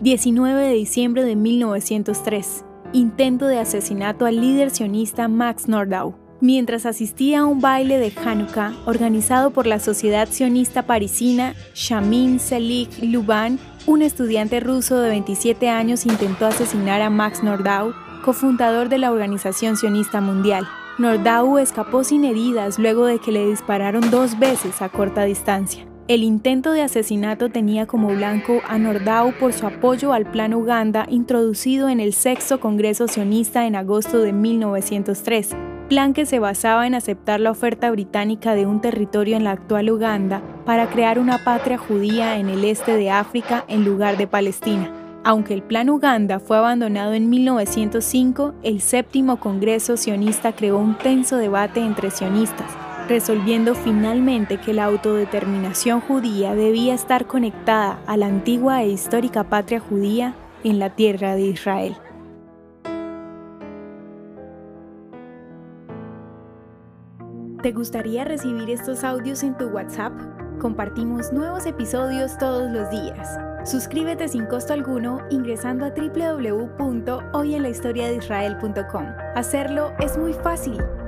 19 de diciembre de 1903. Intento de asesinato al líder sionista Max Nordau. Mientras asistía a un baile de Hanukkah organizado por la Sociedad Sionista Parisina, Shamin Selig Luban, un estudiante ruso de 27 años intentó asesinar a Max Nordau, cofundador de la Organización Sionista Mundial. Nordau escapó sin heridas luego de que le dispararon dos veces a corta distancia. El intento de asesinato tenía como blanco a Nordau por su apoyo al Plan Uganda introducido en el sexto Congreso sionista en agosto de 1903, plan que se basaba en aceptar la oferta británica de un territorio en la actual Uganda para crear una patria judía en el este de África en lugar de Palestina. Aunque el Plan Uganda fue abandonado en 1905, el séptimo Congreso sionista creó un tenso debate entre sionistas, resolviendo finalmente que la autodeterminación judía debía estar conectada a la antigua e histórica patria judía en la tierra de Israel. ¿Te gustaría recibir estos audios en tu WhatsApp? Compartimos nuevos episodios todos los días. Suscríbete sin costo alguno ingresando a www.hoyenlahistoriadeisrael.com. Hacerlo es muy fácil.